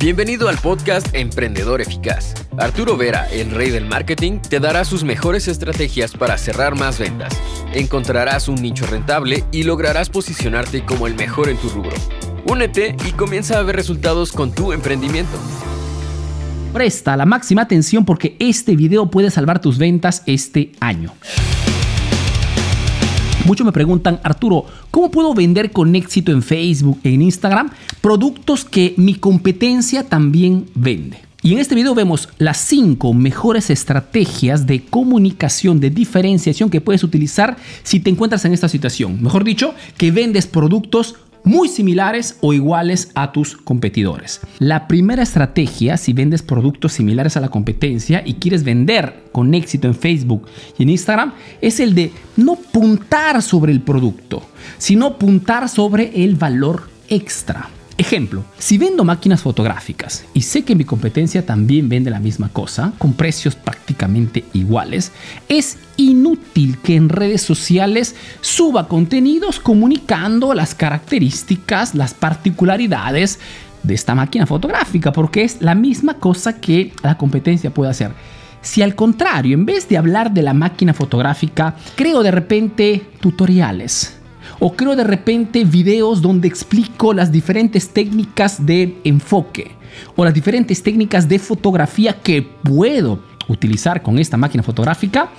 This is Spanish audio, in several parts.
Bienvenido al podcast Emprendedor Eficaz. Arturo Vera, el rey del marketing, te dará sus mejores estrategias para cerrar más ventas. Encontrarás un nicho rentable y lograrás posicionarte como el mejor en tu rubro. Únete y comienza a ver resultados con tu emprendimiento. Presta la máxima atención porque este video puede salvar tus ventas este año. Muchos me preguntan, Arturo, ¿cómo puedo vender con éxito en Facebook, en Instagram, productos que mi competencia también vende? Y en este video vemos las 5 mejores estrategias de comunicación, de diferenciación que puedes utilizar si te encuentras en esta situación. Mejor dicho, que vendes productos muy similares o iguales a tus competidores. La primera estrategia, si vendes productos similares a la competencia y quieres vender con éxito en Facebook y en Instagram, es el de no puntar sobre el producto, sino puntar sobre el valor extra. Ejemplo, si vendo máquinas fotográficas y sé que mi competencia también vende la misma cosa, con precios prácticamente iguales, es inútil que en redes sociales suba contenidos comunicando las características, las particularidades de esta máquina fotográfica, porque es la misma cosa que la competencia puede hacer. Si al contrario, en vez de hablar de la máquina fotográfica, creo de repente tutoriales, o creo de repente videos donde explico las diferentes técnicas de enfoque o las diferentes técnicas de fotografía que puedo utilizar con esta máquina fotográfica,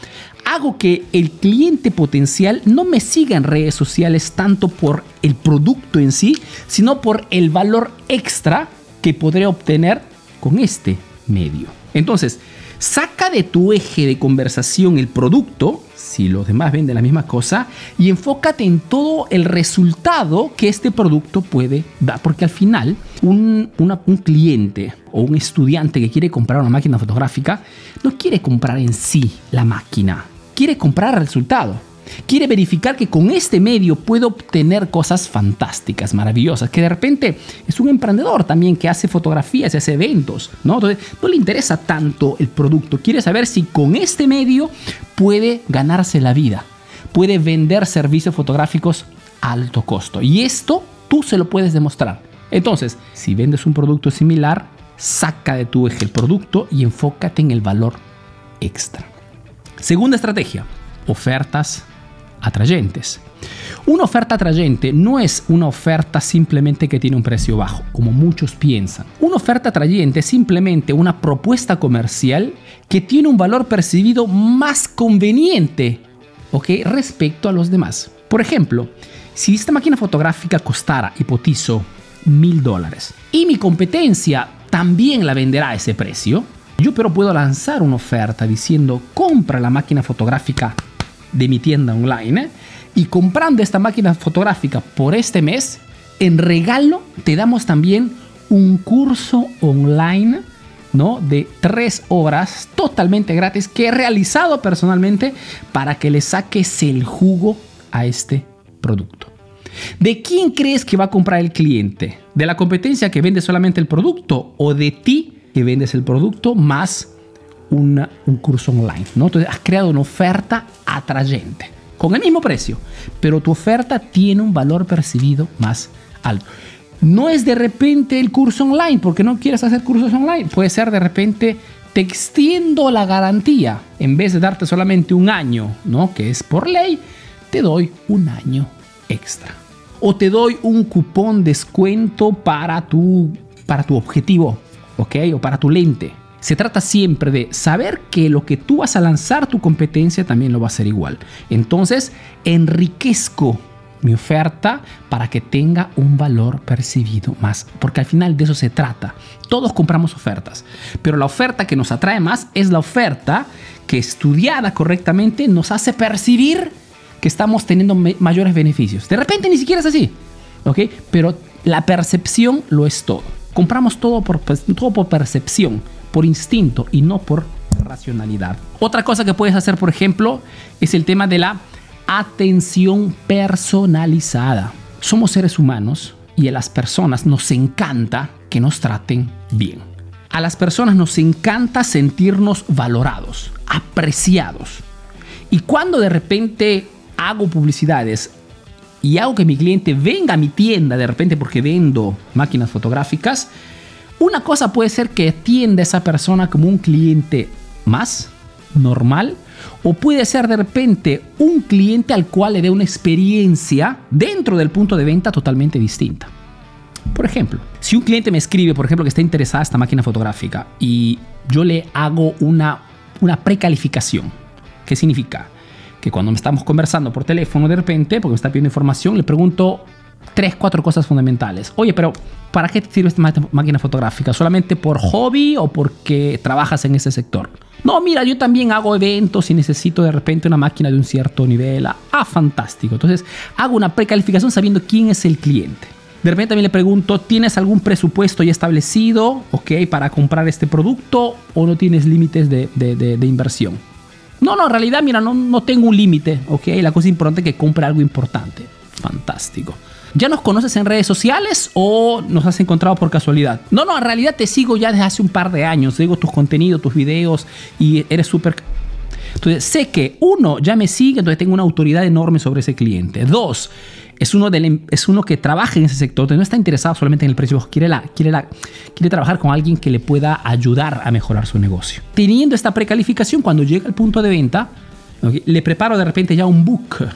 hago que el cliente potencial no me siga en redes sociales tanto por el producto en sí, sino por el valor extra que podré obtener con este medio. Entonces, saca de tu eje de conversación el producto si los demás venden la misma cosa y enfócate en todo el resultado que este producto puede dar. Porque al final, un, un cliente o un estudiante que quiere comprar una máquina fotográfica no quiere comprar en sí la máquina, quiere comprar el resultado quiere verificar que con este medio puede obtener cosas fantásticas, maravillosas, que de repente es un emprendedor también que hace fotografías y hace eventos, ¿no? Entonces, no le interesa tanto el producto, quiere saber si con este medio puede ganarse la vida, puede vender servicios fotográficos a alto costo. Y esto tú se lo puedes demostrar. Entonces, si vendes un producto similar, saca de tu eje el producto y enfócate en el valor extra. Segunda estrategia, ofertas atrayentes. Una oferta atrayente no es una oferta simplemente que tiene un precio bajo, como muchos piensan. Una oferta atrayente es simplemente una propuesta comercial que tiene un valor percibido más conveniente respecto a los demás. Por ejemplo, si esta máquina fotográfica costara, hipotizo, mil dólares y mi competencia también la venderá a ese precio, yo pero puedo lanzar una oferta diciendo compra la máquina fotográfica de mi tienda online y comprando esta máquina fotográfica por este mes, en regalo te damos también un curso online ¿no? de tres horas totalmente gratis que he realizado personalmente para que le saques el jugo a este producto. ¿De quién crees que va a comprar el cliente? ¿De la competencia que vende solamente el producto o de ti que vendes el producto más un curso online. ¿no? Entonces has creado una oferta atrayente con el mismo precio, pero tu oferta tiene un valor percibido más alto. No es de repente el curso online porque no quieres hacer cursos online, puede ser de repente te extiendo la garantía en vez de darte solamente un año, ¿no? Que es por ley, te doy un año extra. O te doy un cupón descuento para tu para tu objetivo, ¿ok? O para tu lente. Se trata siempre de saber que lo que tú vas a lanzar tu competencia también lo va a hacer igual. Entonces, enriquezco mi oferta para que tenga un valor percibido más, porque al final de eso se trata. Todos compramos ofertas, pero la oferta que nos atrae más es la oferta que estudiada correctamente nos hace percibir que estamos teniendo mayores beneficios. De repente ni siquiera es así, ¿ok? Pero la percepción lo es todo. Compramos todo por, todo por percepción por instinto y no por racionalidad. Otra cosa que puedes hacer, por ejemplo, es el tema de la atención personalizada. Somos seres humanos y a las personas nos encanta que nos traten bien. A las personas nos encanta sentirnos valorados, apreciados. Y cuando de repente hago publicidades y hago que mi cliente venga a mi tienda de repente porque vendo máquinas fotográficas, Una cosa puede ser que atienda a esa persona como un cliente más normal o puede ser de repente un cliente al cual le dé una experiencia dentro del punto de venta totalmente distinta. Por ejemplo, si un cliente me escribe, por ejemplo, que está interesada en esta máquina fotográfica y yo le hago una, una precalificación, ¿qué significa? Que cuando me estamos conversando por teléfono de repente, porque me está pidiendo información, le pregunto tres, cuatro cosas fundamentales. Oye, pero ¿para qué te sirve esta máquina fotográfica? ¿Solamente por hobby o porque trabajas en ese sector? No, mira, yo también hago eventos y necesito de repente una máquina de un cierto nivel. Ah, fantástico. Entonces hago una precalificación sabiendo quién es el cliente. De repente también le pregunto, ¿tienes algún presupuesto ya establecido, ok, para comprar este producto o no tienes límites de, de, inversión? No, no, en realidad, mira, no, no tengo un límite, ok, la cosa importante es que compre algo importante. Fantástico. ¿Ya nos conoces en redes sociales o nos has encontrado por casualidad? No, no, en realidad te sigo ya desde hace un par de años. Sigo tus contenidos, tus videos y eres súper... Entonces, sé que uno ya me sigue, entonces tengo una autoridad enorme sobre ese cliente. Dos, es uno, del, es uno que trabaja en ese sector, entonces no está interesado solamente en el precio, quiere, la, quiere, la, quiere trabajar con alguien que le pueda ayudar a mejorar su negocio. Teniendo esta precalificación, cuando llega al punto de venta, le preparo de repente ya un book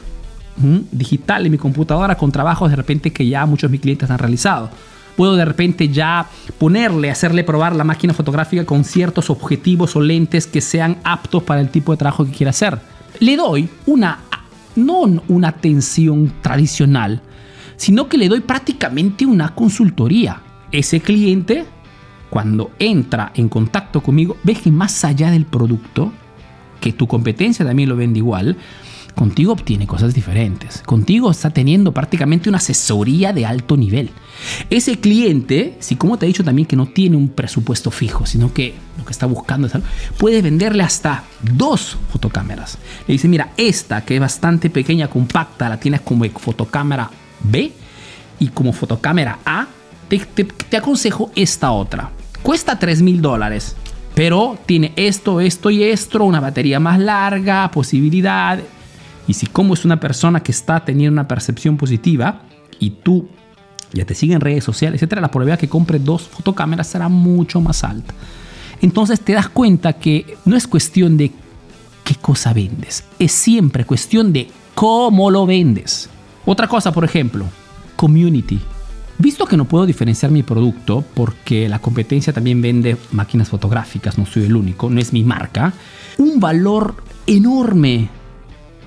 digital en mi computadora con trabajos de repente que ya muchos de mis clientes han realizado. Puedo de repente ya ponerle, hacerle probar la máquina fotográfica con ciertos objetivos o lentes que sean aptos para el tipo de trabajo que quiera hacer. Le doy una, no una atención tradicional, sino que le doy prácticamente una consultoría. Ese cliente, cuando entra en contacto conmigo, ve que más allá del producto, que tu competencia también lo vende igual, Contigo obtiene cosas diferentes. Contigo está teniendo prácticamente una asesoría de alto nivel. Ese cliente, si como te he dicho también que no tiene un presupuesto fijo, sino que lo que está buscando es algo, puede venderle hasta dos fotocámaras. Le dice, mira, esta que es bastante pequeña, compacta, la tienes como fotocámara B y como fotocámara A, te, te aconsejo esta otra. Cuesta 3 mil dólares, pero tiene esto, esto y esto, una batería más larga, posibilidad y si como es una persona que está teniendo una percepción positiva y tú ya te siguen en redes sociales, etcétera, la probabilidad que compre dos fotocámaras será mucho más alta. Entonces te das cuenta que no es cuestión de qué cosa vendes, es siempre cuestión de cómo lo vendes. Otra cosa, por ejemplo, community. Visto que no puedo diferenciar mi producto porque la competencia también vende máquinas fotográficas, no soy el único, no es mi marca, un valor enorme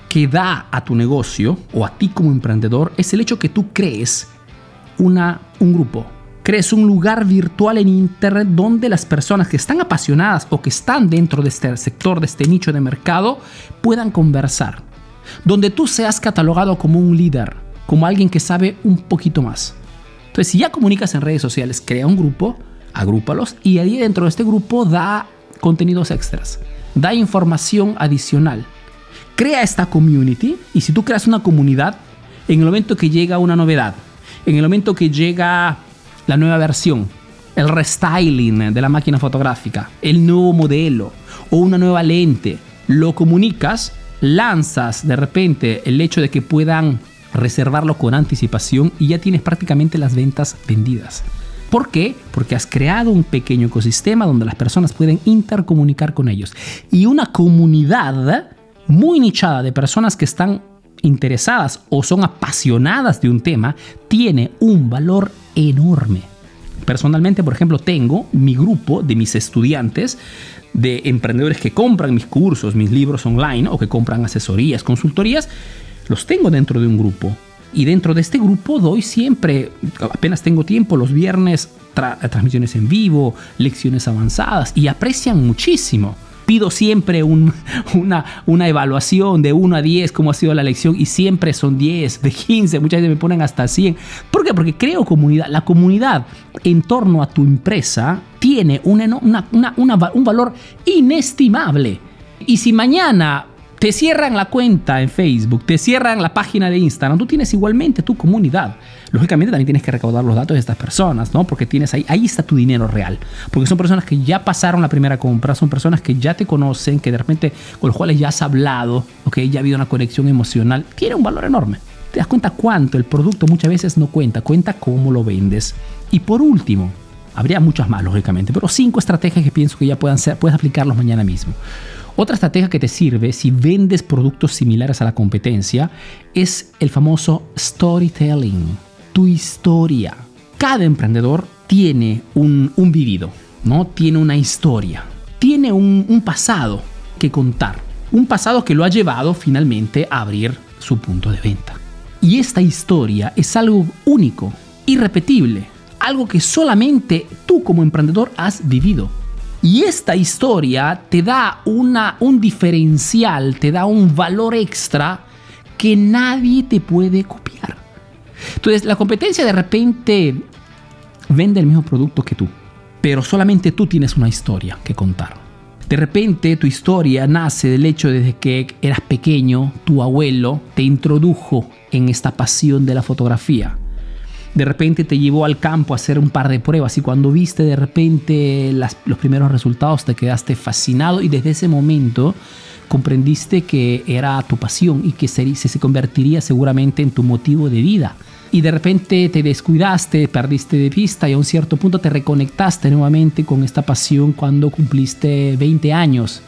que da a tu negocio o a ti como emprendedor es el hecho que tú crees una, un grupo, crees un lugar virtual en Internet donde las personas que están apasionadas o que están dentro de este sector, de este nicho de mercado, puedan conversar. Donde tú seas catalogado como un líder, como alguien que sabe un poquito más. Entonces, si ya comunicas en redes sociales, crea un grupo, agrúpalos y ahí dentro de este grupo da contenidos extras, da información adicional crea esta community y si tú creas una comunidad, en el momento que llega una novedad, en el momento que llega la nueva versión, el restyling de la máquina fotográfica, el nuevo modelo o una nueva lente, lo comunicas, lanzas de repente el hecho de que puedan reservarlo con anticipación y ya tienes prácticamente las ventas vendidas. ¿Por qué? Porque has creado un pequeño ecosistema donde las personas pueden intercomunicar con ellos. Y una comunidad muy nichada de personas que están interesadas o son apasionadas de un tema tiene un valor enorme. Personalmente, por ejemplo, tengo mi grupo de mis estudiantes, de emprendedores que compran mis cursos, mis libros online o que compran asesorías, consultorías, los tengo dentro de un grupo. Y dentro de este grupo doy siempre, apenas tengo tiempo, los viernes transmisiones en vivo, lecciones avanzadas y aprecian muchísimo pido siempre una, una evaluación de 1 a 10, cómo ha sido la lección, y siempre son 10, de 15, muchas veces me ponen hasta 100. ¿Por qué? Porque creo comunidad. La comunidad en torno a tu empresa tiene un valor inestimable. Y si mañana te cierran la cuenta en Facebook, te cierran la página de Instagram, tú tienes igualmente tu comunidad. Lógicamente también tienes que recaudar los datos de estas personas, ¿no? Porque tienes ahí, está tu dinero real. Porque son personas que ya pasaron la primera compra, son personas que ya te conocen, que de repente con los cuales ya has hablado, ¿ok? Ya ha habido una conexión emocional. Tiene un valor enorme. Te das cuenta cuánto el producto muchas veces no cuenta, cuenta cómo lo vendes. Y por último, Habría muchas más, lógicamente, pero cinco estrategias que pienso que ya puedan ser, puedes aplicarlos mañana mismo. Otra estrategia que te sirve si vendes productos similares a la competencia es el famoso storytelling, tu historia. Cada emprendedor tiene un, vivido, ¿no? Tiene una historia, tiene un, un pasado que contar, un pasado que lo ha llevado finalmente a abrir su punto de venta. Y esta historia es algo único, irrepetible, algo que solamente tú como emprendedor has vivido. Y esta historia te da una, un diferencial, te da un valor extra que nadie te puede copiar. Entonces, la competencia de repente vende el mismo producto que tú, pero solamente tú tienes una historia que contar. De repente tu historia nace del hecho de que eras pequeño, tu abuelo te introdujo en esta pasión de la fotografía de repente te llevó al campo a hacer un par de pruebas y cuando viste de repente los primeros resultados te quedaste fascinado y desde ese momento comprendiste que era tu pasión y que se, se convertiría seguramente en tu motivo de vida. Y de repente te descuidaste, perdiste de vista y a un cierto punto te reconectaste nuevamente con esta pasión cuando cumpliste 20 años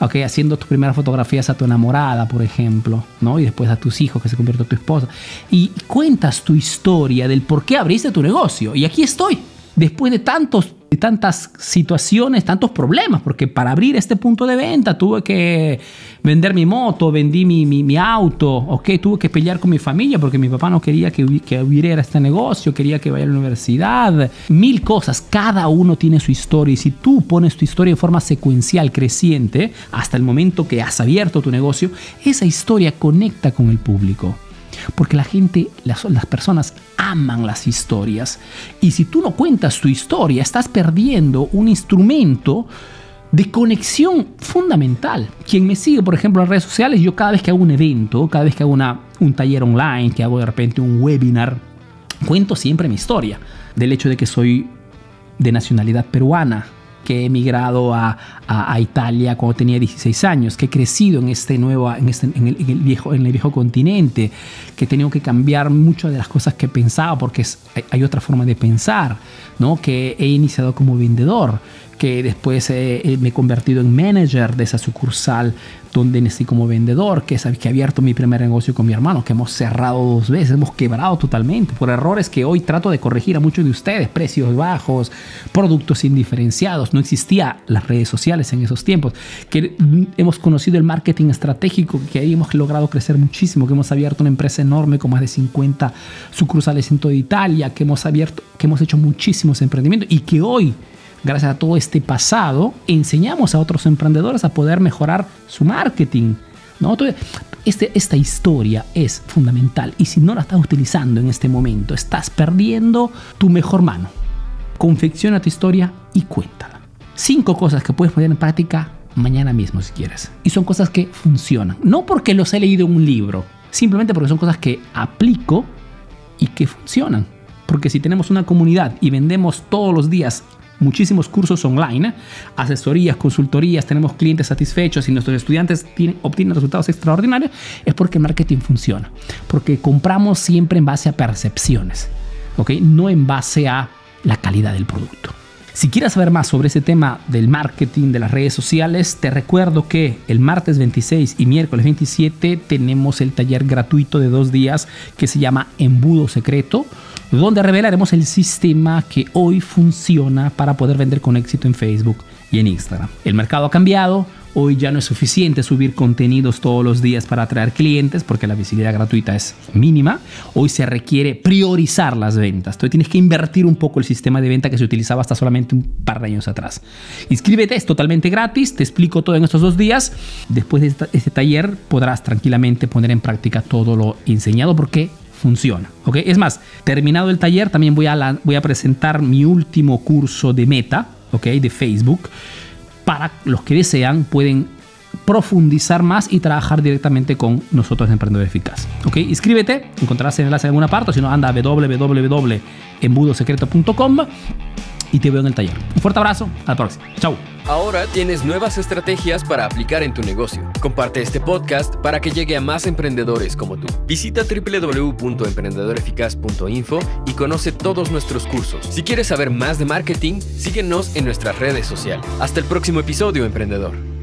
okay, haciendo tus primeras fotografías a tu enamorada, por ejemplo, ¿no? Y después a tus hijos que se convirtió en tu esposa. Y cuentas tu historia del por qué abriste tu negocio. Y aquí estoy, después de tantos tantas situaciones, tantos problemas, porque para abrir este punto de venta tuve que vender mi moto, vendí mi, mi, auto, ok, tuve que pelear con mi familia porque mi papá no quería que, que hubiera este negocio, quería que vaya a la universidad, mil cosas, cada uno tiene su historia y si tú pones tu historia de forma secuencial, creciente, hasta el momento que has abierto tu negocio, esa historia conecta con el público. Porque la gente, las, personas aman las historias. Y si tú no cuentas tu historia, estás perdiendo un instrumento de conexión fundamental. Quien me sigue, por ejemplo, en redes sociales, yo cada vez que hago un evento, cada vez que hago una, un taller online, que hago de repente un webinar, cuento siempre mi historia. Del hecho de que soy de nacionalidad peruana, que he emigrado a, a, Italia cuando tenía 16 años, que he crecido en, este nuevo, en, este, en, el, viejo, en el viejo continente, que he tenido que cambiar muchas de las cosas que pensaba porque hay, otra forma de pensar, ¿no? que he iniciado como vendedor, que después me he convertido en manager de esa sucursal donde nací como vendedor, que, que he abierto mi primer negocio con mi hermano, que hemos cerrado dos veces, hemos quebrado totalmente por errores que hoy trato de corregir a muchos de ustedes, precios bajos, productos indiferenciados, no existía las redes sociales en esos tiempos, que hemos conocido el marketing estratégico, que ahí hemos logrado crecer muchísimo, que hemos abierto una empresa enorme con más de 50 sucursales en toda Italia, que hemos abierto, que hemos hecho muchísimos emprendimientos y que hoy gracias a todo este pasado, enseñamos a otros emprendedores a poder mejorar su marketing. ¿no? este, esta historia es fundamental y si no la estás utilizando en este momento, estás perdiendo tu mejor mano. Confecciona tu historia y cuéntala. Cinco cosas que puedes poner en práctica mañana mismo si quieres. Y son cosas que funcionan. No porque los he leído en un libro, simplemente porque son cosas que aplico y que funcionan. Porque si tenemos una comunidad y vendemos todos los días muchísimos cursos online, asesorías, consultorías, tenemos clientes satisfechos y nuestros estudiantes obtienen resultados extraordinarios, es porque el marketing funciona. Porque compramos siempre en base a percepciones. No en base a la calidad del producto. Si quieres saber más sobre ese tema del marketing de las redes sociales, te recuerdo que el martes 26 y miércoles 27 tenemos el taller gratuito de dos días que se llama Embudo Secreto donde revelaremos el sistema que hoy funciona para poder vender con éxito en Facebook y en Instagram. El mercado ha cambiado, hoy ya no es suficiente subir contenidos todos los días para atraer clientes porque la visibilidad gratuita es mínima, hoy se requiere priorizar las ventas, hoy tienes que invertir un poco el sistema de venta que se utilizaba hasta solamente un par de años atrás. Inscríbete, es totalmente gratis, te explico todo en estos dos días, después de este taller podrás tranquilamente poner en práctica todo lo enseñado porque funciona. ¿ok? Es más, terminado el taller, también voy a, presentar mi último curso de meta, ¿ok? de Facebook. Para los que desean, pueden profundizar más y trabajar directamente con nosotros en Emprendedor Eficaz. ¿ok? Inscríbete, encontrarás el enlace en alguna parte, si no anda a www.embudosecreto.com y te veo en el taller. Un fuerte abrazo, a la próxima. Chau. Ahora tienes nuevas estrategias para aplicar en tu negocio. Comparte este podcast para que llegue a más emprendedores como tú. Visita www.emprendedoreficaz.info y conoce todos nuestros cursos. Si quieres saber más de marketing, síguenos en nuestras redes sociales. Hasta el próximo episodio, emprendedor.